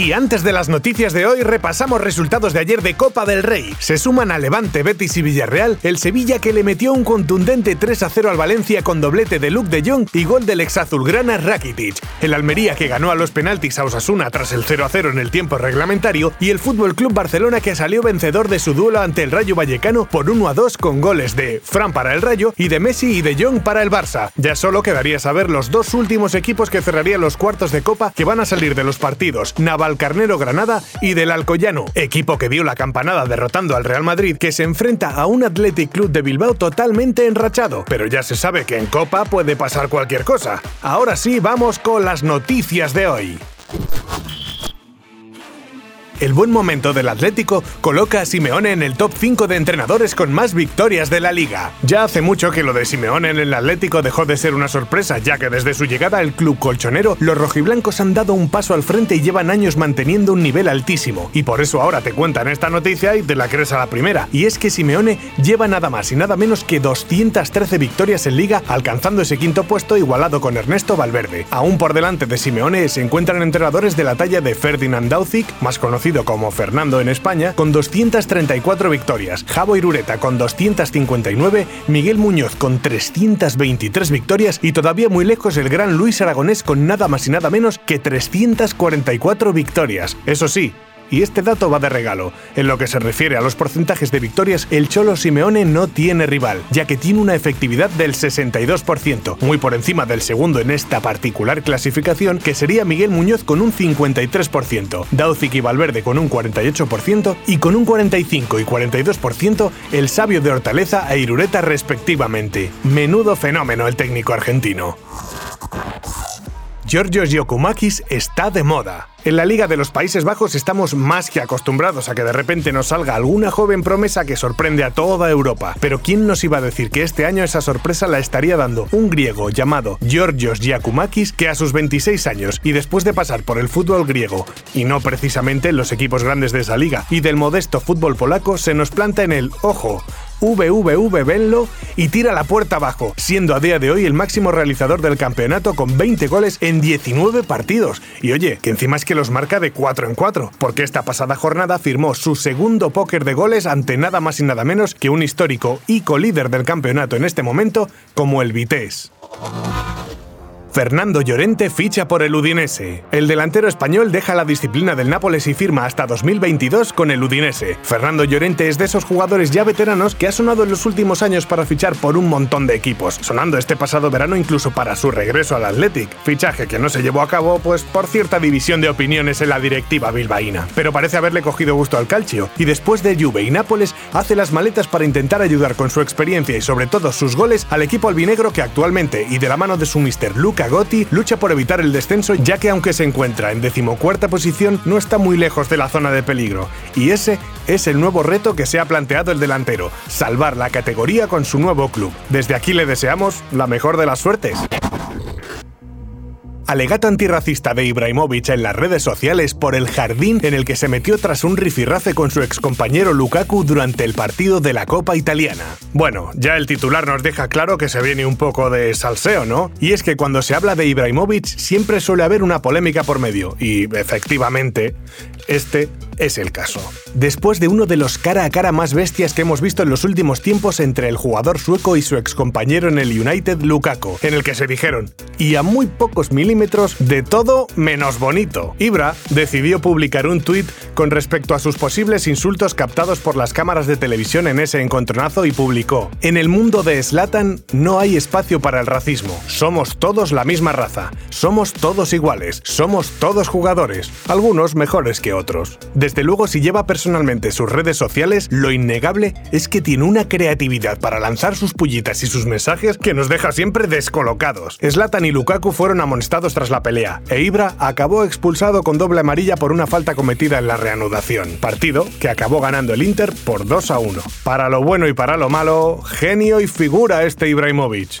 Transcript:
Y antes de las noticias de hoy, repasamos resultados de ayer de Copa del Rey. Se suman a Levante, Betis y Villarreal el Sevilla que le metió un contundente 3 a 0 al Valencia con doblete de Luke de Jong y gol del ex azulgrana Rakitic. El Almería que ganó a los penaltis a Osasuna tras el 0 a 0 en el tiempo reglamentario y el Fútbol Club Barcelona que salió vencedor de su duelo ante el Rayo Vallecano por 1 a 2 con goles de Fran para el Rayo y de Messi y de Jong para el Barça. Ya solo quedaría saber los dos últimos equipos que cerrarían los cuartos de Copa que van a salir de los partidos. Valcarnero Granada y del Alcoyano, equipo que dio la campanada derrotando al Real Madrid, que se enfrenta a un Athletic Club de Bilbao totalmente enrachado. Pero ya se sabe que en Copa puede pasar cualquier cosa. Ahora sí, vamos con las noticias de hoy. El buen momento del Atlético coloca a Simeone en el top 5 de entrenadores con más victorias de la liga. Ya hace mucho que lo de Simeone en el Atlético dejó de ser una sorpresa, ya que desde su llegada al club colchonero, los rojiblancos han dado un paso al frente y llevan años manteniendo un nivel altísimo. Y por eso ahora te cuentan esta noticia y te la crees a la primera. Y es que Simeone lleva nada más y nada menos que 213 victorias en liga, alcanzando ese quinto puesto igualado con Ernesto Valverde. Aún por delante de Simeone se encuentran entrenadores de la talla de Ferdinand Dauzic, más conocido como Fernando en España, con 234 victorias, Javo Irureta con 259, Miguel Muñoz con 323 victorias y todavía muy lejos el gran Luis Aragonés con nada más y nada menos que 344 victorias. Eso sí, y este dato va de regalo. En lo que se refiere a los porcentajes de victorias, el Cholo Simeone no tiene rival, ya que tiene una efectividad del 62%, muy por encima del segundo en esta particular clasificación, que sería Miguel Muñoz con un 53%, Dauzic y Valverde con un 48% y con un 45 y 42% el sabio de Hortaleza e Irureta respectivamente. Menudo fenómeno el técnico argentino. Giorgio Giacomakis está de moda. En la Liga de los Países Bajos estamos más que acostumbrados a que de repente nos salga alguna joven promesa que sorprende a toda Europa. Pero ¿quién nos iba a decir que este año esa sorpresa la estaría dando un griego llamado Giorgios Giacomakis que a sus 26 años y después de pasar por el fútbol griego, y no precisamente en los equipos grandes de esa liga, y del modesto fútbol polaco, se nos planta en el, ojo, VVV Venlo y tira la puerta abajo, siendo a día de hoy el máximo realizador del campeonato con 20 goles en 19 partidos. Y oye, que encima es que los marca de 4 en 4, porque esta pasada jornada firmó su segundo póker de goles ante nada más y nada menos que un histórico y co-líder del campeonato en este momento como el Vitesse. Fernando Llorente ficha por el Udinese. El delantero español deja la disciplina del Nápoles y firma hasta 2022 con el Udinese. Fernando Llorente es de esos jugadores ya veteranos que ha sonado en los últimos años para fichar por un montón de equipos, sonando este pasado verano incluso para su regreso al Athletic, fichaje que no se llevó a cabo pues por cierta división de opiniones en la directiva bilbaína. Pero parece haberle cogido gusto al calcio y después de Juve y Nápoles hace las maletas para intentar ayudar con su experiencia y sobre todo sus goles al equipo albinegro que actualmente y de la mano de su mister Luca Gotti lucha por evitar el descenso ya que aunque se encuentra en decimocuarta posición no está muy lejos de la zona de peligro. Y ese es el nuevo reto que se ha planteado el delantero, salvar la categoría con su nuevo club. Desde aquí le deseamos la mejor de las suertes alegato antirracista de Ibrahimovic en las redes sociales por el jardín en el que se metió tras un rifirrafe con su excompañero Lukaku durante el partido de la Copa Italiana. Bueno, ya el titular nos deja claro que se viene un poco de salseo, ¿no? Y es que cuando se habla de Ibrahimovic siempre suele haber una polémica por medio, y efectivamente, este es el caso. Después de uno de los cara a cara más bestias que hemos visto en los últimos tiempos entre el jugador sueco y su excompañero en el United Lukaku, en el que se dijeron, y a muy pocos milímetros de todo menos bonito. Ibra decidió publicar un tuit con respecto a sus posibles insultos captados por las cámaras de televisión en ese encontronazo y publicó: En el mundo de Slatan no hay espacio para el racismo. Somos todos la misma raza. Somos todos iguales. Somos todos jugadores. Algunos mejores que otros. Luego, si lleva personalmente sus redes sociales, lo innegable es que tiene una creatividad para lanzar sus pullitas y sus mensajes que nos deja siempre descolocados. Slatan y Lukaku fueron amonestados tras la pelea, e Ibra acabó expulsado con doble amarilla por una falta cometida en la reanudación. Partido que acabó ganando el Inter por 2 a 1. Para lo bueno y para lo malo, genio y figura este Ibrahimovic.